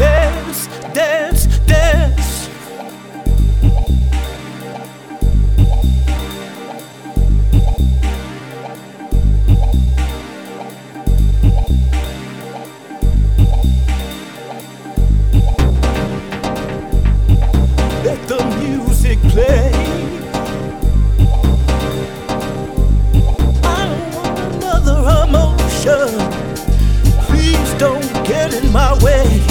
Dance, dance, dance. Let the music play. I want another emotion. Please don't get in my way.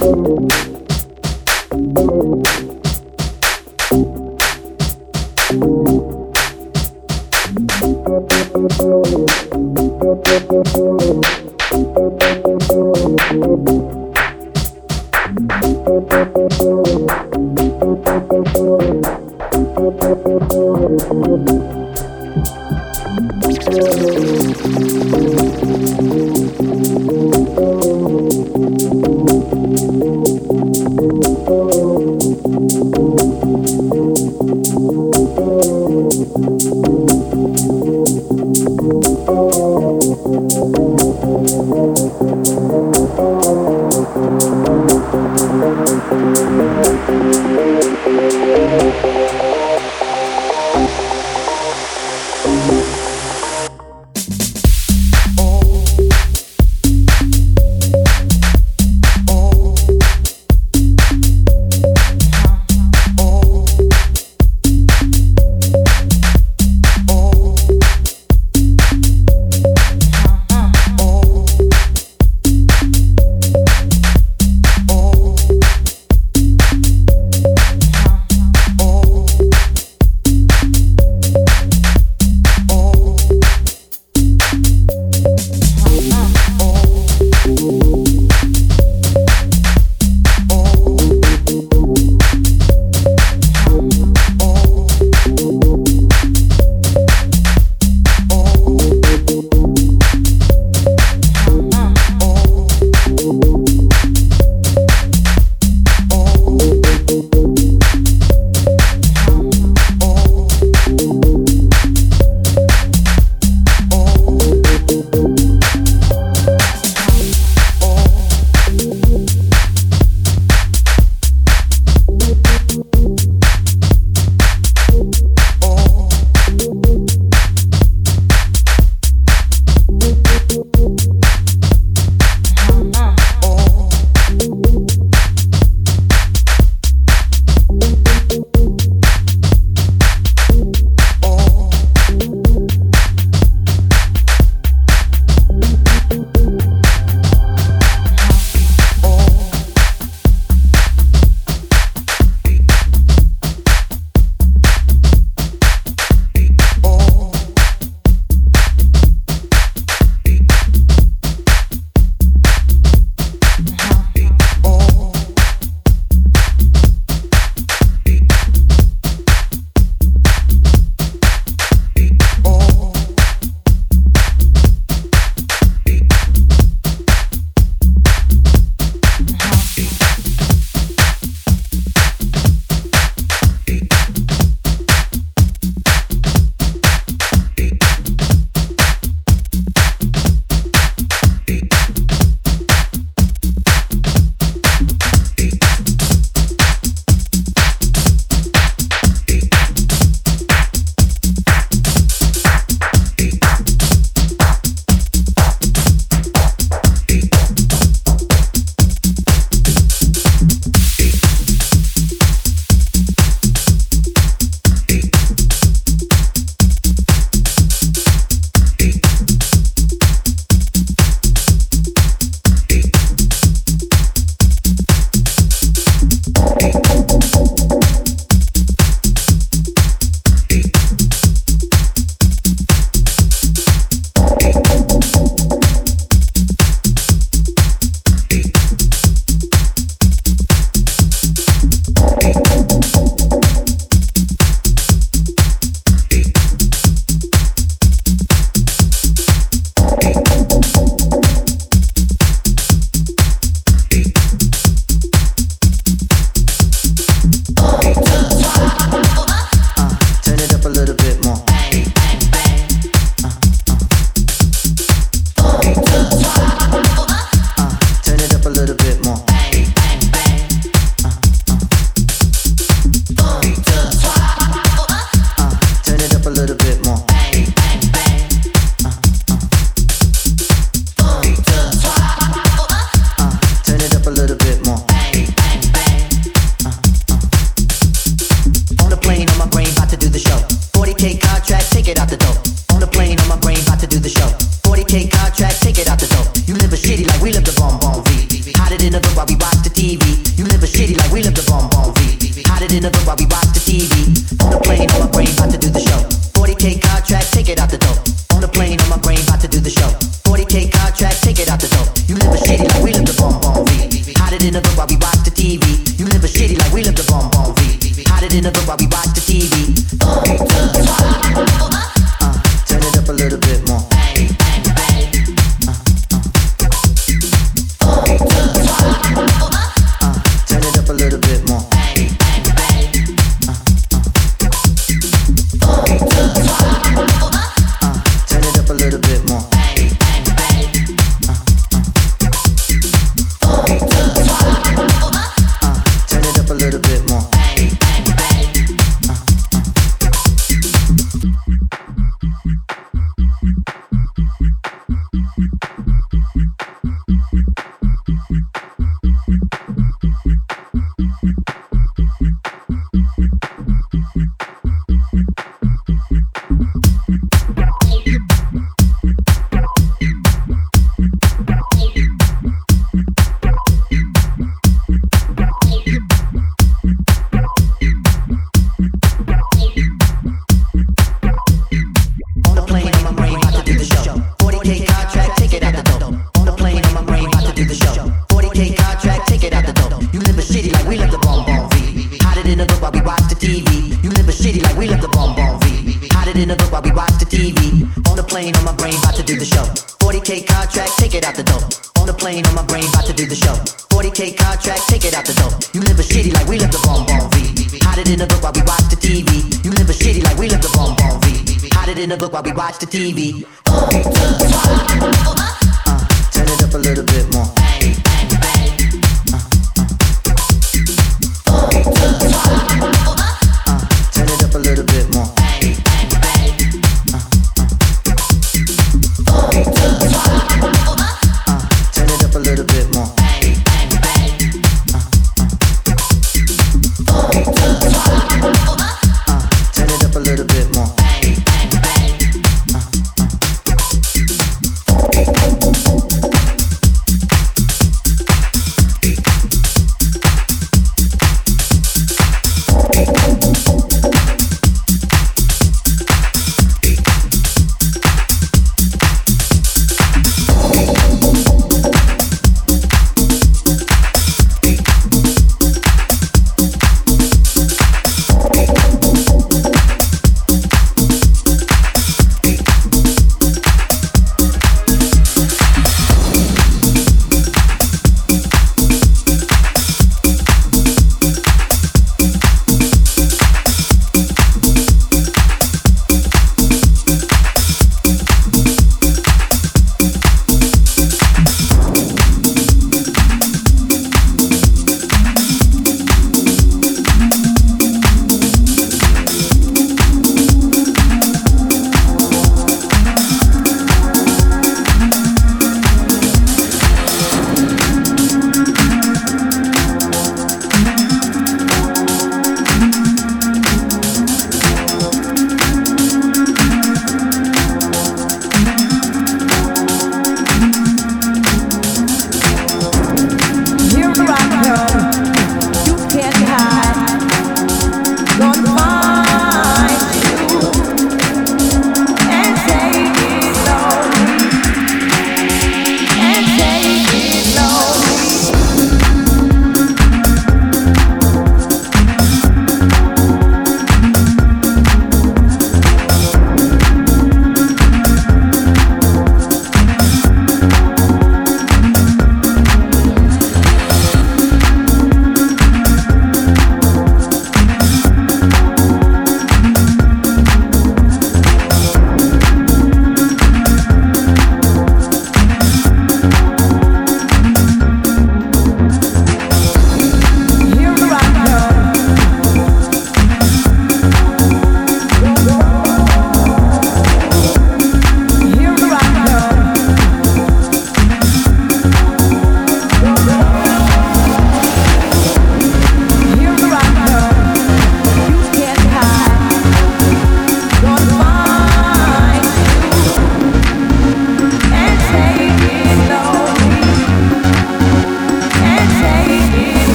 Música